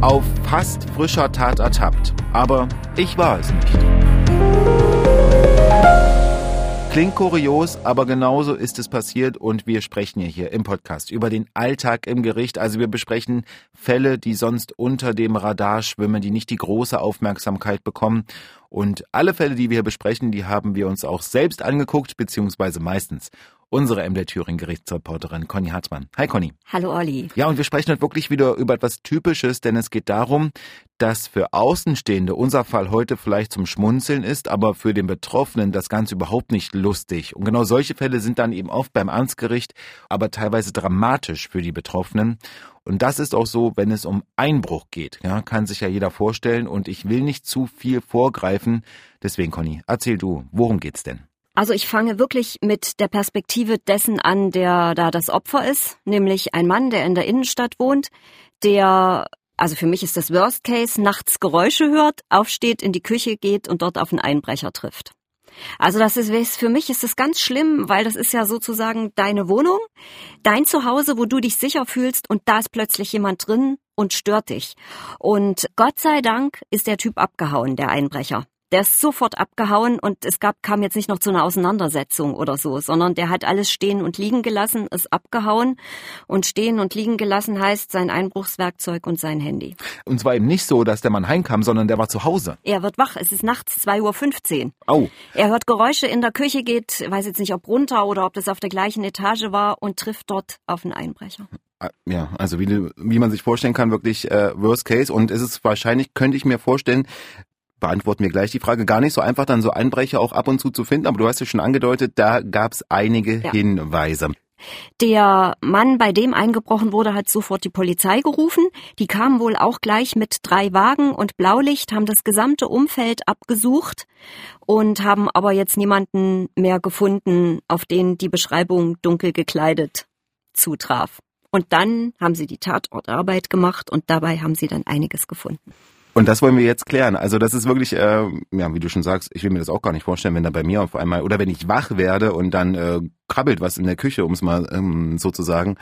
Auf fast frischer Tat ertappt. Aber ich war es nicht. Klingt kurios, aber genauso ist es passiert und wir sprechen hier im Podcast über den Alltag im Gericht. Also wir besprechen Fälle, die sonst unter dem Radar schwimmen, die nicht die große Aufmerksamkeit bekommen. Und alle Fälle, die wir hier besprechen, die haben wir uns auch selbst angeguckt, beziehungsweise meistens unsere MDR Thüringen Gerichtsreporterin Conny Hartmann. Hi Conny. Hallo Olli. Ja, und wir sprechen heute wirklich wieder über etwas Typisches, denn es geht darum, dass für Außenstehende unser Fall heute vielleicht zum Schmunzeln ist, aber für den Betroffenen das Ganze überhaupt nicht lustig. Und genau solche Fälle sind dann eben oft beim Amtsgericht, aber teilweise dramatisch für die Betroffenen. Und das ist auch so, wenn es um Einbruch geht. Ja, kann sich ja jeder vorstellen. Und ich will nicht zu viel vorgreifen. Deswegen, Conny, erzähl du, worum geht's denn? Also ich fange wirklich mit der Perspektive dessen an, der da das Opfer ist, nämlich ein Mann, der in der Innenstadt wohnt, der, also für mich ist das Worst Case, nachts Geräusche hört, aufsteht, in die Küche geht und dort auf einen Einbrecher trifft. Also das ist für mich ist das ganz schlimm, weil das ist ja sozusagen deine Wohnung, dein Zuhause, wo du dich sicher fühlst und da ist plötzlich jemand drin und stört dich. Und Gott sei Dank ist der Typ abgehauen, der Einbrecher. Der ist sofort abgehauen und es gab, kam jetzt nicht noch zu einer Auseinandersetzung oder so, sondern der hat alles stehen und liegen gelassen, ist abgehauen und stehen und liegen gelassen heißt sein Einbruchswerkzeug und sein Handy. Und zwar eben nicht so, dass der Mann heimkam, sondern der war zu Hause. Er wird wach, es ist nachts 2.15 Uhr. Oh. Er hört Geräusche in der Küche, geht, weiß jetzt nicht, ob runter oder ob das auf der gleichen Etage war und trifft dort auf einen Einbrecher. Ah, ja, also wie, wie man sich vorstellen kann, wirklich äh, Worst Case. Und es ist wahrscheinlich, könnte ich mir vorstellen, beantworten wir gleich die Frage. Gar nicht so einfach, dann so Einbrecher auch ab und zu zu finden, aber du hast ja schon angedeutet, da gab es einige ja. Hinweise. Der Mann, bei dem eingebrochen wurde, hat sofort die Polizei gerufen. Die kamen wohl auch gleich mit drei Wagen und Blaulicht, haben das gesamte Umfeld abgesucht und haben aber jetzt niemanden mehr gefunden, auf den die Beschreibung dunkel gekleidet zutraf. Und dann haben sie die Tatortarbeit gemacht und dabei haben sie dann einiges gefunden. Und das wollen wir jetzt klären. Also das ist wirklich, äh, ja, wie du schon sagst, ich will mir das auch gar nicht vorstellen, wenn da bei mir auf einmal, oder wenn ich wach werde und dann äh, krabbelt was in der Küche, um es mal ähm, so zu sagen.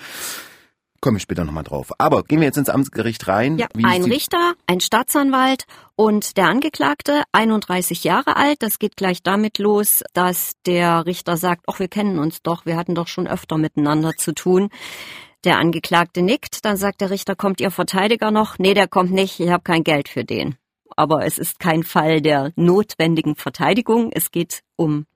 Komme ich später nochmal drauf. Aber gehen wir jetzt ins Amtsgericht rein. Ja, ein Richter, ein Staatsanwalt und der Angeklagte, 31 Jahre alt. Das geht gleich damit los, dass der Richter sagt, ach, wir kennen uns doch, wir hatten doch schon öfter miteinander zu tun. Der Angeklagte nickt, dann sagt der Richter, kommt Ihr Verteidiger noch? Nee, der kommt nicht, ich habe kein Geld für den. Aber es ist kein Fall der notwendigen Verteidigung, es geht um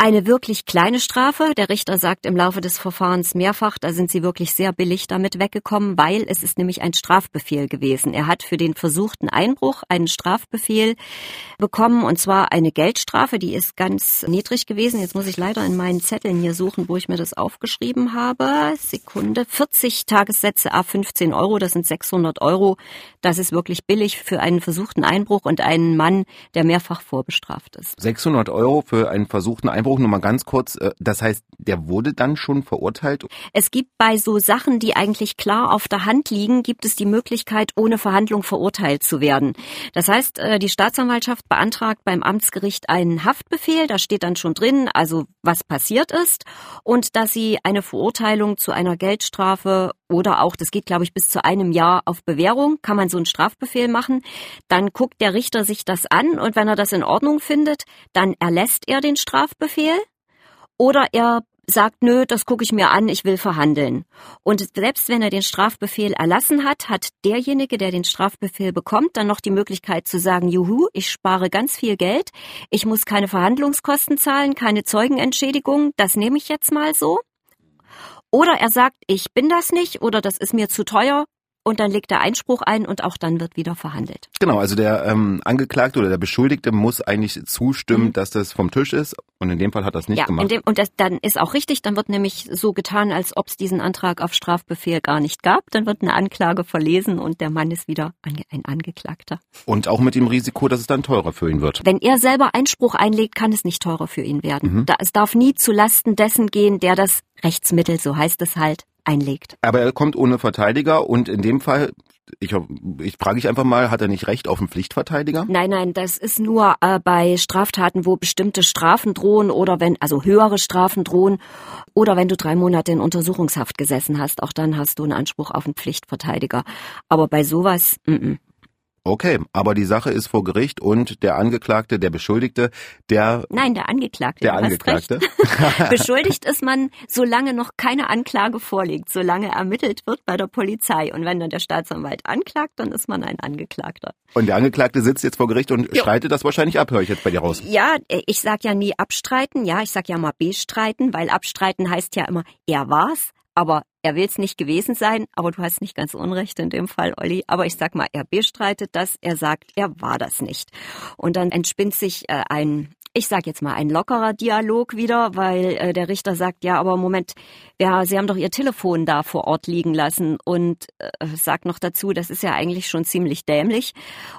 eine wirklich kleine Strafe. Der Richter sagt im Laufe des Verfahrens mehrfach, da sind sie wirklich sehr billig damit weggekommen, weil es ist nämlich ein Strafbefehl gewesen. Er hat für den versuchten Einbruch einen Strafbefehl bekommen und zwar eine Geldstrafe, die ist ganz niedrig gewesen. Jetzt muss ich leider in meinen Zetteln hier suchen, wo ich mir das aufgeschrieben habe. Sekunde. 40 Tagessätze a 15 Euro, das sind 600 Euro. Das ist wirklich billig für einen versuchten Einbruch und einen Mann, der mehrfach vorbestraft ist. 600 Euro für einen versuchten Einbruch Einbruch nur mal ganz kurz. Äh, das heißt, der wurde dann schon verurteilt? Es gibt bei so Sachen, die eigentlich klar auf der Hand liegen, gibt es die Möglichkeit, ohne Verhandlung verurteilt zu werden. Das heißt, äh, die Staatsanwaltschaft beantragt beim Amtsgericht einen Haftbefehl. Da steht dann schon drin, also was passiert ist und dass sie eine Verurteilung zu einer Geldstrafe oder auch, das geht glaube ich bis zu einem Jahr auf Bewährung, kann man so einen Strafbefehl machen. Dann guckt der Richter sich das an und wenn er das in Ordnung findet, dann erlässt er den Strafbefehl oder er sagt, nö, das gucke ich mir an, ich will verhandeln. Und selbst wenn er den Strafbefehl erlassen hat, hat derjenige, der den Strafbefehl bekommt, dann noch die Möglichkeit zu sagen, juhu, ich spare ganz viel Geld, ich muss keine Verhandlungskosten zahlen, keine Zeugenentschädigung, das nehme ich jetzt mal so. Oder er sagt, ich bin das nicht oder das ist mir zu teuer und dann legt er Einspruch ein und auch dann wird wieder verhandelt. Genau, also der ähm, Angeklagte oder der Beschuldigte muss eigentlich zustimmen, mhm. dass das vom Tisch ist und in dem Fall hat er es nicht ja, gemacht. Dem, und das, dann ist auch richtig, dann wird nämlich so getan, als ob es diesen Antrag auf Strafbefehl gar nicht gab. Dann wird eine Anklage verlesen und der Mann ist wieder ein Angeklagter. Und auch mit dem Risiko, dass es dann teurer für ihn wird. Wenn er selber Einspruch einlegt, kann es nicht teurer für ihn werden. Mhm. Da, es darf nie zu Lasten dessen gehen, der das Rechtsmittel, so heißt es halt, einlegt. Aber er kommt ohne Verteidiger und in dem Fall Ich, ich frage ich einfach mal, hat er nicht Recht auf einen Pflichtverteidiger? Nein, nein, das ist nur äh, bei Straftaten, wo bestimmte Strafen drohen oder wenn, also höhere Strafen drohen oder wenn du drei Monate in Untersuchungshaft gesessen hast, auch dann hast du einen Anspruch auf einen Pflichtverteidiger. Aber bei sowas, m -m. Okay, aber die Sache ist vor Gericht und der Angeklagte, der Beschuldigte, der. Nein, der Angeklagte. Der Angeklagte. Beschuldigt ist man, solange noch keine Anklage vorliegt, solange ermittelt wird bei der Polizei. Und wenn dann der Staatsanwalt anklagt, dann ist man ein Angeklagter. Und der Angeklagte sitzt jetzt vor Gericht und jo. streitet das wahrscheinlich ab, höre ich jetzt bei dir raus. Ja, ich sag ja nie abstreiten, ja, ich sag ja mal bestreiten, weil abstreiten heißt ja immer, er war's, aber er will es nicht gewesen sein, aber du hast nicht ganz Unrecht in dem Fall, Olli. Aber ich sag mal, er bestreitet das, er sagt, er war das nicht. Und dann entspinnt sich äh, ein ich sage jetzt mal, ein lockerer Dialog wieder, weil äh, der Richter sagt, ja, aber Moment, ja, Sie haben doch Ihr Telefon da vor Ort liegen lassen und äh, sagt noch dazu, das ist ja eigentlich schon ziemlich dämlich.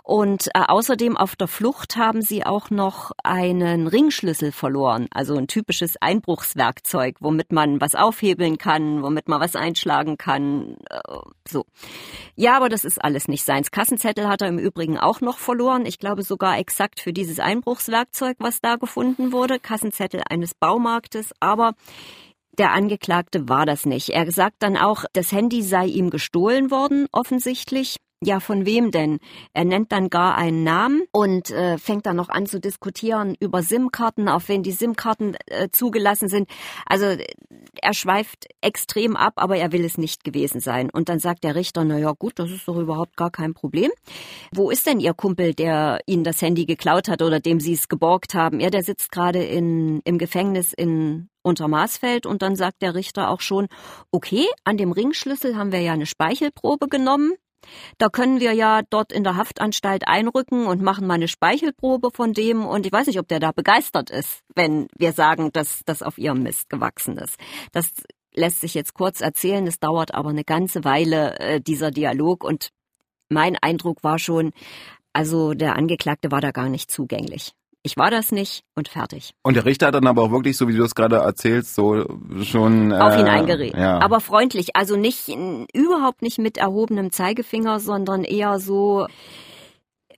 Und äh, außerdem auf der Flucht haben Sie auch noch einen Ringschlüssel verloren, also ein typisches Einbruchswerkzeug, womit man was aufhebeln kann, womit man was einschlagen kann, äh, so. Ja, aber das ist alles nicht seins. Kassenzettel hat er im Übrigen auch noch verloren. Ich glaube sogar exakt für dieses Einbruchswerkzeug, was da gefunden wurde. Kassenzettel eines Baumarktes. Aber der Angeklagte war das nicht. Er sagt dann auch, das Handy sei ihm gestohlen worden, offensichtlich. Ja, von wem denn? Er nennt dann gar einen Namen und äh, fängt dann noch an zu diskutieren über SIM-Karten, auf wen die SIM-Karten äh, zugelassen sind. Also er schweift extrem ab, aber er will es nicht gewesen sein. Und dann sagt der Richter, na ja, gut, das ist doch überhaupt gar kein Problem. Wo ist denn Ihr Kumpel, der Ihnen das Handy geklaut hat oder dem Sie es geborgt haben? Ja, der sitzt gerade in, im Gefängnis in Untermaßfeld und dann sagt der Richter auch schon, okay, an dem Ringschlüssel haben wir ja eine Speichelprobe genommen. Da können wir ja dort in der Haftanstalt einrücken und machen mal eine Speichelprobe von dem. Und ich weiß nicht, ob der da begeistert ist, wenn wir sagen, dass das auf ihrem Mist gewachsen ist. Das lässt sich jetzt kurz erzählen. Es dauert aber eine ganze Weile, äh, dieser Dialog. Und mein Eindruck war schon, also der Angeklagte war da gar nicht zugänglich ich war das nicht und fertig. Und der Richter hat dann aber auch wirklich, so wie du es gerade erzählst, so schon äh, auf ihn eingeredet. Ja. Aber freundlich, also nicht überhaupt nicht mit erhobenem Zeigefinger, sondern eher so.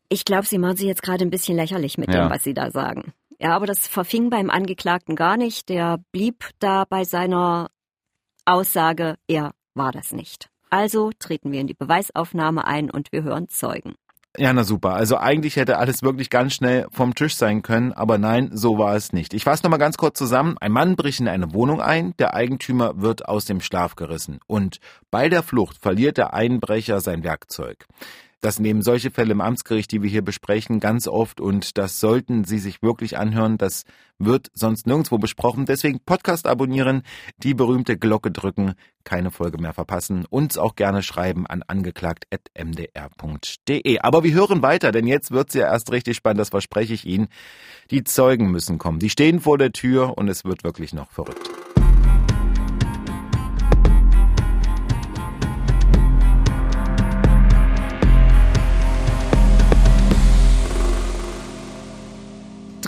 Ich glaube, sie machen sich jetzt gerade ein bisschen lächerlich mit ja. dem, was sie da sagen. Ja, aber das verfing beim Angeklagten gar nicht. Der blieb da bei seiner Aussage, er war das nicht. Also treten wir in die Beweisaufnahme ein und wir hören Zeugen. Ja, na super. Also eigentlich hätte alles wirklich ganz schnell vom Tisch sein können, aber nein, so war es nicht. Ich fasse nochmal ganz kurz zusammen. Ein Mann bricht in eine Wohnung ein, der Eigentümer wird aus dem Schlaf gerissen und bei der Flucht verliert der Einbrecher sein Werkzeug. Das nehmen solche Fälle im Amtsgericht, die wir hier besprechen, ganz oft und das sollten Sie sich wirklich anhören. Das wird sonst nirgendwo besprochen. Deswegen Podcast abonnieren, die berühmte Glocke drücken, keine Folge mehr verpassen. Uns auch gerne schreiben an angeklagt.mdr.de. Aber wir hören weiter, denn jetzt wird's ja erst richtig spannend, das verspreche ich Ihnen. Die Zeugen müssen kommen. Die stehen vor der Tür und es wird wirklich noch verrückt.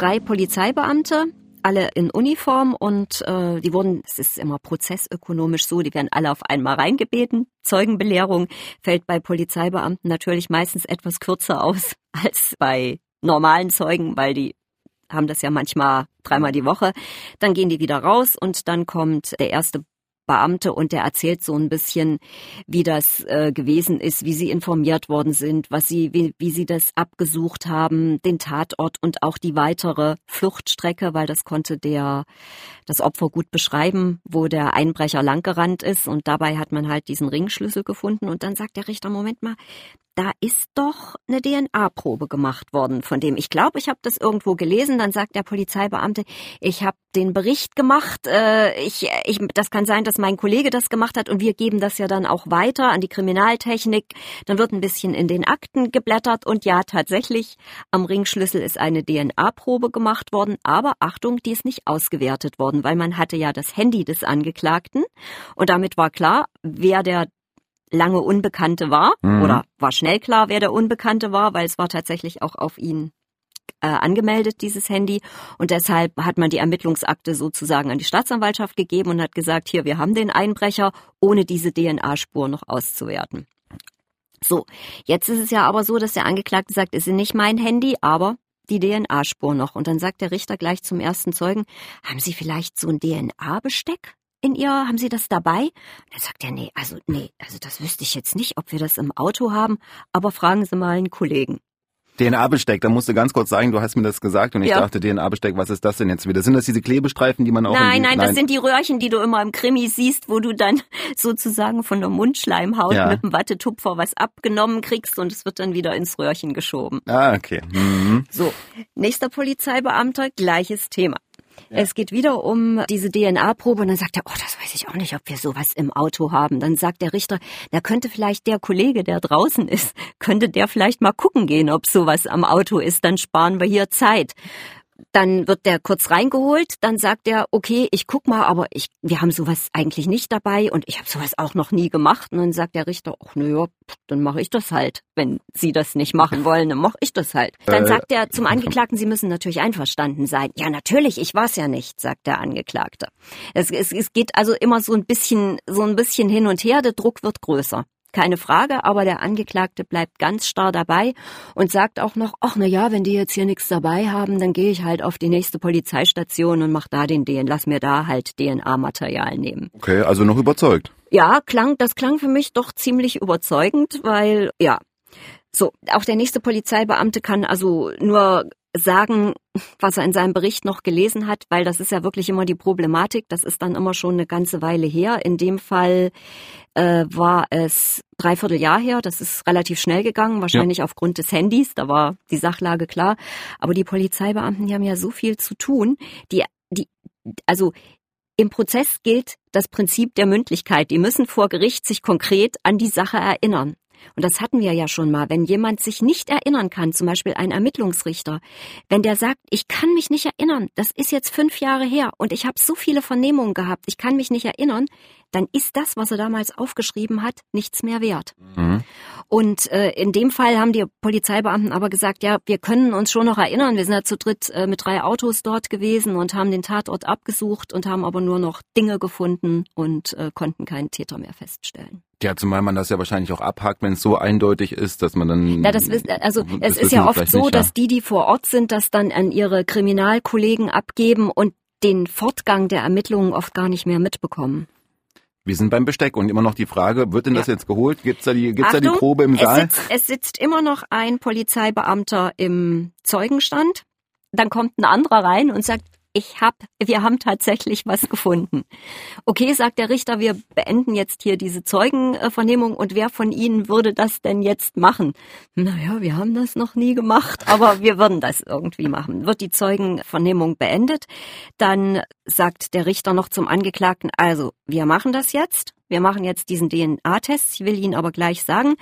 Drei Polizeibeamte, alle in Uniform und äh, die wurden, es ist immer prozessökonomisch so, die werden alle auf einmal reingebeten. Zeugenbelehrung fällt bei Polizeibeamten natürlich meistens etwas kürzer aus als bei normalen Zeugen, weil die haben das ja manchmal dreimal die Woche. Dann gehen die wieder raus und dann kommt der erste Beamte und der erzählt so ein bisschen, wie das äh, gewesen ist, wie sie informiert worden sind, was sie, wie, wie sie das abgesucht haben, den Tatort und auch die weitere Fluchtstrecke, weil das konnte der das Opfer gut beschreiben, wo der Einbrecher langgerannt ist. Und dabei hat man halt diesen Ringschlüssel gefunden. Und dann sagt der Richter, Moment mal, da ist doch eine DNA-Probe gemacht worden von dem. Ich glaube, ich habe das irgendwo gelesen. Dann sagt der Polizeibeamte, ich habe den Bericht gemacht. Äh, ich, ich, das kann sein, dass mein Kollege das gemacht hat und wir geben das ja dann auch weiter an die Kriminaltechnik. Dann wird ein bisschen in den Akten geblättert und ja, tatsächlich, am Ringschlüssel ist eine DNA-Probe gemacht worden. Aber Achtung, die ist nicht ausgewertet worden, weil man hatte ja das Handy des Angeklagten und damit war klar, wer der lange Unbekannte war mhm. oder war schnell klar, wer der Unbekannte war, weil es war tatsächlich auch auf ihn äh, angemeldet, dieses Handy. Und deshalb hat man die Ermittlungsakte sozusagen an die Staatsanwaltschaft gegeben und hat gesagt, hier, wir haben den Einbrecher, ohne diese DNA-Spur noch auszuwerten. So, jetzt ist es ja aber so, dass der Angeklagte sagt, es ist nicht mein Handy, aber die DNA-Spur noch. Und dann sagt der Richter gleich zum ersten Zeugen, haben Sie vielleicht so ein DNA-Besteck? In ihr, haben Sie das dabei? Und dann sagt er, nee, also, nee, also das wüsste ich jetzt nicht, ob wir das im Auto haben, aber fragen Sie mal einen Kollegen. DNA-Besteck, da musst du ganz kurz sagen, du hast mir das gesagt und ich ja. dachte, DNA-Besteck, was ist das denn jetzt wieder? Sind das diese Klebestreifen, die man auch... Nein, nein, nein, das sind die Röhrchen, die du immer im Krimi siehst, wo du dann sozusagen von der Mundschleimhaut ja. mit dem Wattetupfer was abgenommen kriegst und es wird dann wieder ins Röhrchen geschoben. Ah, okay. Mhm. So, nächster Polizeibeamter, gleiches Thema. Ja. Es geht wieder um diese DNA-Probe und dann sagt er, oh, das weiß ich auch nicht, ob wir sowas im Auto haben. Dann sagt der Richter, da könnte vielleicht der Kollege, der draußen ist, könnte der vielleicht mal gucken gehen, ob sowas am Auto ist, dann sparen wir hier Zeit. Dann wird der kurz reingeholt, dann sagt er, okay, ich guck mal, aber ich, wir haben sowas eigentlich nicht dabei und ich habe sowas auch noch nie gemacht. Und dann sagt der Richter, ach naja, dann mache ich das halt. Wenn Sie das nicht machen wollen, dann mache ich das halt. Dann äh, sagt er zum Angeklagten, Sie müssen natürlich einverstanden sein. Ja, natürlich, ich war's ja nicht, sagt der Angeklagte. Es, es, es geht also immer so ein bisschen, so ein bisschen hin und her, der Druck wird größer keine Frage, aber der Angeklagte bleibt ganz starr dabei und sagt auch noch, ach na ja, wenn die jetzt hier nichts dabei haben, dann gehe ich halt auf die nächste Polizeistation und mach da den DNA, lass mir da halt DNA-Material nehmen. Okay, also noch überzeugt. Ja, klang, das klang für mich doch ziemlich überzeugend, weil ja, so, auch der nächste Polizeibeamte kann also nur sagen, was er in seinem Bericht noch gelesen hat, weil das ist ja wirklich immer die Problematik. Das ist dann immer schon eine ganze Weile her. In dem Fall äh, war es dreiviertel Jahr her. Das ist relativ schnell gegangen, wahrscheinlich ja. aufgrund des Handys. Da war die Sachlage klar. Aber die Polizeibeamten, die haben ja so viel zu tun. Die, die, also im Prozess gilt das Prinzip der Mündlichkeit. Die müssen vor Gericht sich konkret an die Sache erinnern. Und das hatten wir ja schon mal. Wenn jemand sich nicht erinnern kann, zum Beispiel ein Ermittlungsrichter, wenn der sagt, ich kann mich nicht erinnern, das ist jetzt fünf Jahre her und ich habe so viele Vernehmungen gehabt, ich kann mich nicht erinnern, dann ist das, was er damals aufgeschrieben hat, nichts mehr wert. Mhm. Und äh, in dem Fall haben die Polizeibeamten aber gesagt, ja, wir können uns schon noch erinnern, wir sind ja zu dritt äh, mit drei Autos dort gewesen und haben den Tatort abgesucht und haben aber nur noch Dinge gefunden und äh, konnten keinen Täter mehr feststellen. Ja, zumal man das ja wahrscheinlich auch abhakt, wenn es so eindeutig ist, dass man dann. Ja, das ist, also es ist ja oft so, nicht, ja. dass die, die vor Ort sind, das dann an ihre Kriminalkollegen abgeben und den Fortgang der Ermittlungen oft gar nicht mehr mitbekommen. Wir sind beim Besteck und immer noch die Frage, wird denn das jetzt geholt? Gibt's da die, gibt's Achtung, da die Probe im Saal? Es sitzt, es sitzt immer noch ein Polizeibeamter im Zeugenstand. Dann kommt ein anderer rein und sagt, ich hab, wir haben tatsächlich was gefunden. Okay, sagt der Richter, wir beenden jetzt hier diese Zeugenvernehmung und wer von Ihnen würde das denn jetzt machen? Naja, wir haben das noch nie gemacht, aber wir würden das irgendwie machen. Wird die Zeugenvernehmung beendet, dann sagt der Richter noch zum Angeklagten, also wir machen das jetzt wir machen jetzt diesen DNA-Test. Ich will Ihnen aber gleich sagen,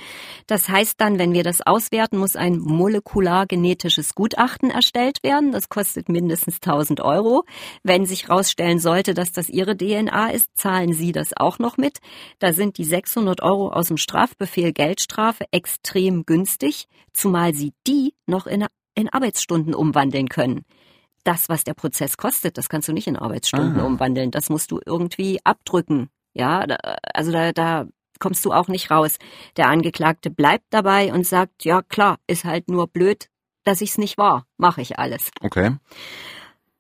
das heißt dann, wenn wir das auswerten, muss ein molekulargenetisches Gutachten erstellt werden. Das kostet mindestens 1000 Euro. Wenn sich herausstellen sollte, dass das Ihre DNA ist, zahlen Sie das auch noch mit. Da sind die 600 Euro aus dem Strafbefehl Geldstrafe extrem günstig, zumal Sie die noch in, in Arbeitsstunden umwandeln können das, was der Prozess kostet, das kannst du nicht in Arbeitsstunden Aha. umwandeln. Das musst du irgendwie abdrücken ja, da, also da, da kommst du auch nicht raus. Der Angeklagte bleibt dabei und sagt, ja klar, ist halt nur blöd, dass ich's nicht war. Mache ich alles. Okay.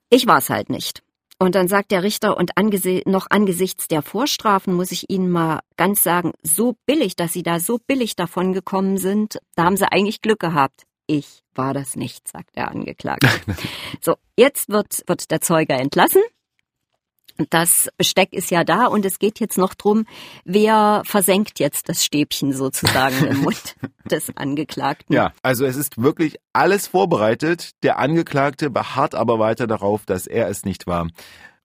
Ich war's halt nicht. Und dann sagt der Richter, und angesi noch angesichts der Vorstrafen muss ich Ihnen mal ganz sagen, so billig, dass Sie da so billig davon gekommen sind, da haben Sie eigentlich Glück gehabt. Ich war das nicht, sagt der Angeklagte. so, jetzt wird, wird der Zeuge entlassen. Das Besteck ist ja da und es geht jetzt noch drum, wer versenkt jetzt das Stäbchen sozusagen im Mund des Angeklagten. Ja, also es ist wirklich alles vorbereitet. Der Angeklagte beharrt aber weiter darauf, dass er es nicht war.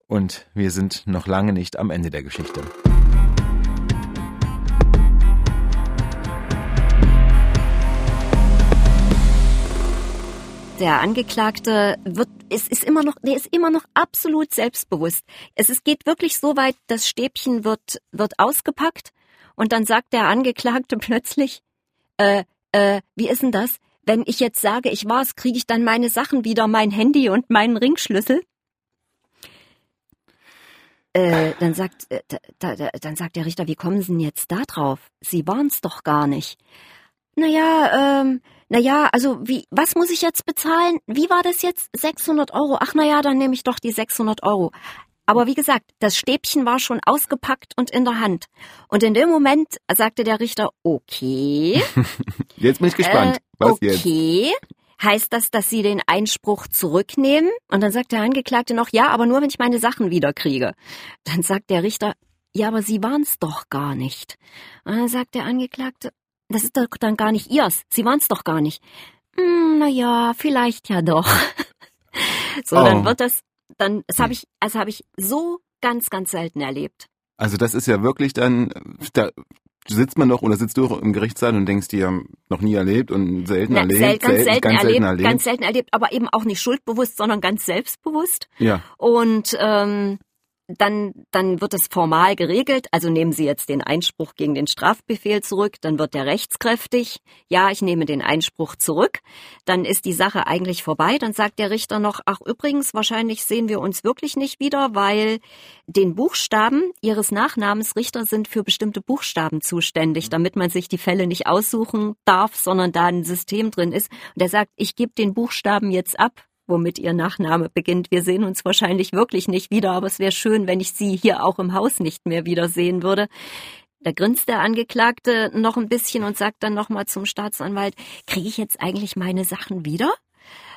Und wir sind noch lange nicht am Ende der Geschichte. Der Angeklagte wird, ist, ist immer noch, der ist immer noch absolut selbstbewusst. Es, es geht wirklich so weit, das Stäbchen wird, wird ausgepackt und dann sagt der Angeklagte plötzlich, äh, äh, wie ist denn das? Wenn ich jetzt sage, ich war's, kriege ich dann meine Sachen wieder, mein Handy und meinen Ringschlüssel? Äh, dann sagt, äh, da, da, dann sagt der Richter, wie kommen Sie denn jetzt da drauf? Sie waren's doch gar nicht. Naja, ähm, naja, also wie, was muss ich jetzt bezahlen? Wie war das jetzt? 600 Euro. Ach naja, dann nehme ich doch die 600 Euro. Aber wie gesagt, das Stäbchen war schon ausgepackt und in der Hand. Und in dem Moment sagte der Richter, okay. jetzt bin ich gespannt. Äh, was okay. jetzt? Heißt das, dass Sie den Einspruch zurücknehmen? Und dann sagt der Angeklagte noch, ja, aber nur, wenn ich meine Sachen wiederkriege. Dann sagt der Richter, ja, aber Sie waren's doch gar nicht. Und dann sagt der Angeklagte, das ist doch dann gar nicht Ihrs. Sie waren's doch gar nicht. Hm, na ja, vielleicht ja doch. so, oh. dann wird das, dann, das habe ich, also habe ich so ganz, ganz selten erlebt. Also das ist ja wirklich dann, da sitzt man doch oder sitzt du im Gerichtssaal und denkst dir, noch nie erlebt und selten Na, erlebt, sel ganz, selten, selten, ganz erlebt, selten erlebt, ganz selten erlebt, aber eben auch nicht schuldbewusst, sondern ganz selbstbewusst. Ja. Und ähm, dann, dann wird es formal geregelt. Also nehmen Sie jetzt den Einspruch gegen den Strafbefehl zurück, dann wird der rechtskräftig. Ja, ich nehme den Einspruch zurück. Dann ist die Sache eigentlich vorbei. Dann sagt der Richter noch, ach übrigens, wahrscheinlich sehen wir uns wirklich nicht wieder, weil den Buchstaben Ihres Nachnamens Richter sind für bestimmte Buchstaben zuständig, damit man sich die Fälle nicht aussuchen darf, sondern da ein System drin ist. Und er sagt, ich gebe den Buchstaben jetzt ab womit ihr Nachname beginnt. Wir sehen uns wahrscheinlich wirklich nicht wieder, aber es wäre schön, wenn ich Sie hier auch im Haus nicht mehr wiedersehen würde. Da grinst der Angeklagte noch ein bisschen und sagt dann nochmal zum Staatsanwalt, kriege ich jetzt eigentlich meine Sachen wieder?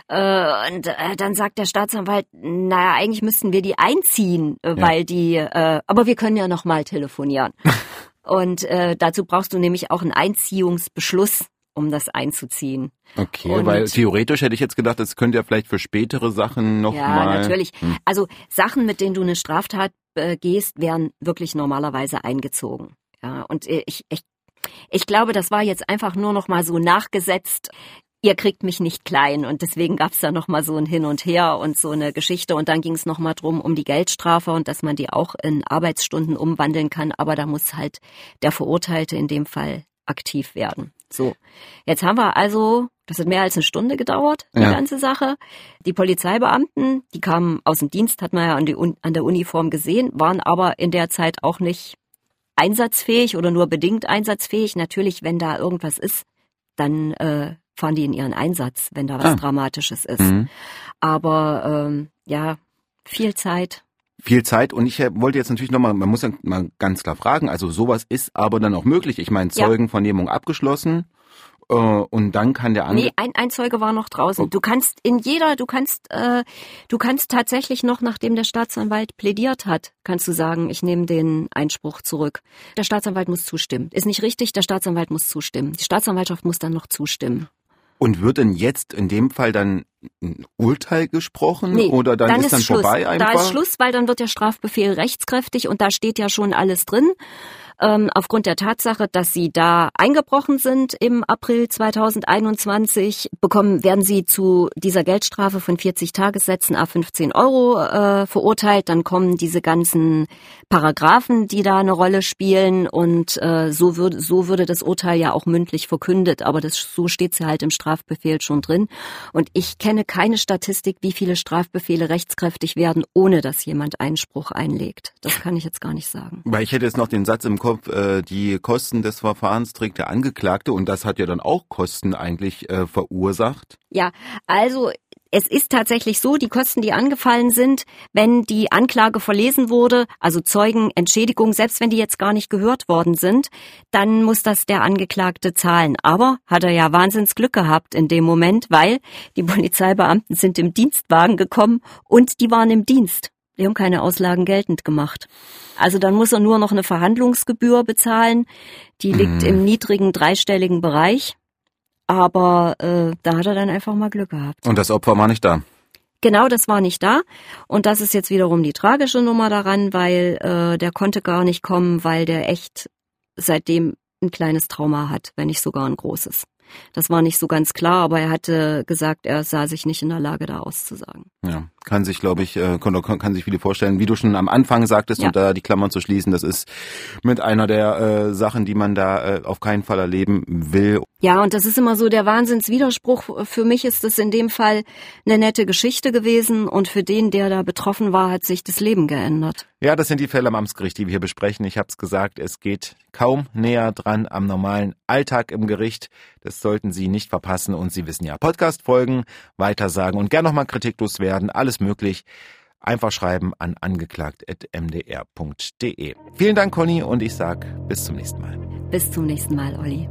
Äh, und äh, dann sagt der Staatsanwalt, naja, eigentlich müssten wir die einziehen, äh, ja. weil die, äh, aber wir können ja nochmal telefonieren. und äh, dazu brauchst du nämlich auch einen Einziehungsbeschluss um das einzuziehen. Okay, und weil theoretisch hätte ich jetzt gedacht, das könnte ja vielleicht für spätere Sachen noch ja, mal. Ja, natürlich. Hm. Also Sachen, mit denen du eine Straftat äh, gehst, werden wirklich normalerweise eingezogen. Ja, und ich, ich, ich glaube, das war jetzt einfach nur noch mal so nachgesetzt. Ihr kriegt mich nicht klein und deswegen gab es da noch mal so ein Hin und Her und so eine Geschichte und dann ging es noch mal drum um die Geldstrafe und dass man die auch in Arbeitsstunden umwandeln kann, aber da muss halt der Verurteilte in dem Fall aktiv werden. So, jetzt haben wir also, das hat mehr als eine Stunde gedauert, die ja. ganze Sache. Die Polizeibeamten, die kamen aus dem Dienst, hat man ja an, die, an der Uniform gesehen, waren aber in der Zeit auch nicht einsatzfähig oder nur bedingt einsatzfähig. Natürlich, wenn da irgendwas ist, dann äh, fahren die in ihren Einsatz, wenn da was ah. Dramatisches ist. Mhm. Aber ähm, ja, viel Zeit, viel Zeit und ich wollte jetzt natürlich nochmal, man muss ja mal ganz klar fragen, also sowas ist aber dann auch möglich. Ich meine, Zeugenvernehmung ja. abgeschlossen äh, und dann kann der andere. Nee, ein, ein Zeuge war noch draußen. Oh. Du kannst in jeder, du kannst, äh, du kannst tatsächlich noch, nachdem der Staatsanwalt plädiert hat, kannst du sagen, ich nehme den Einspruch zurück. Der Staatsanwalt muss zustimmen. Ist nicht richtig, der Staatsanwalt muss zustimmen. Die Staatsanwaltschaft muss dann noch zustimmen. Und wird denn jetzt in dem Fall dann ein Urteil gesprochen nee, oder dann, dann ist dann Schluss. vorbei einfach? Da ist Schluss, weil dann wird der Strafbefehl rechtskräftig und da steht ja schon alles drin ähm, aufgrund der Tatsache, dass sie da eingebrochen sind im April 2021, bekommen, werden sie zu dieser Geldstrafe von 40 Tagessätzen a 15 Euro äh, verurteilt. Dann kommen diese ganzen Paragraphen, die da eine Rolle spielen und äh, so würde so würde das Urteil ja auch mündlich verkündet, aber das so steht ja halt im Strafbefehl schon drin. Und ich kenne keine Statistik, wie viele Strafbefehle rechtskräftig werden, ohne dass jemand Einspruch einlegt. Das kann ich jetzt gar nicht sagen. Weil ich hätte jetzt noch den Satz im Kopf, Kopf, äh, die Kosten des Verfahrens trägt der Angeklagte und das hat ja dann auch Kosten eigentlich äh, verursacht. Ja, also es ist tatsächlich so, die Kosten, die angefallen sind, wenn die Anklage verlesen wurde, also Zeugenentschädigung, selbst wenn die jetzt gar nicht gehört worden sind, dann muss das der Angeklagte zahlen. Aber hat er ja wahnsinns Glück gehabt in dem Moment, weil die Polizeibeamten sind im Dienstwagen gekommen und die waren im Dienst. Die haben keine Auslagen geltend gemacht. Also dann muss er nur noch eine Verhandlungsgebühr bezahlen. Die liegt mhm. im niedrigen dreistelligen Bereich. Aber äh, da hat er dann einfach mal Glück gehabt. Und das Opfer war nicht da? Genau, das war nicht da. Und das ist jetzt wiederum die tragische Nummer daran, weil äh, der konnte gar nicht kommen, weil der echt seitdem ein kleines Trauma hat, wenn nicht sogar ein großes. Das war nicht so ganz klar, aber er hatte gesagt, er sah sich nicht in der Lage, da auszusagen. Ja, kann sich, glaube ich, äh, kann, kann sich viele vorstellen. Wie du schon am Anfang sagtest, ja. und da die Klammern zu schließen, das ist mit einer der äh, Sachen, die man da äh, auf keinen Fall erleben will. Ja, und das ist immer so der Wahnsinnswiderspruch. Für mich ist es in dem Fall eine nette Geschichte gewesen und für den, der da betroffen war, hat sich das Leben geändert. Ja, das sind die Fälle am Amtsgericht, die wir hier besprechen. Ich habe es gesagt, es geht kaum näher dran am normalen Alltag im Gericht. Das sollten Sie nicht verpassen und Sie wissen ja, Podcast folgen, weitersagen und gern nochmal kritiklos werden, alles alles möglich. Einfach schreiben an angeklagt.mdr.de. Vielen Dank, Conny, und ich sage bis zum nächsten Mal. Bis zum nächsten Mal, Olli.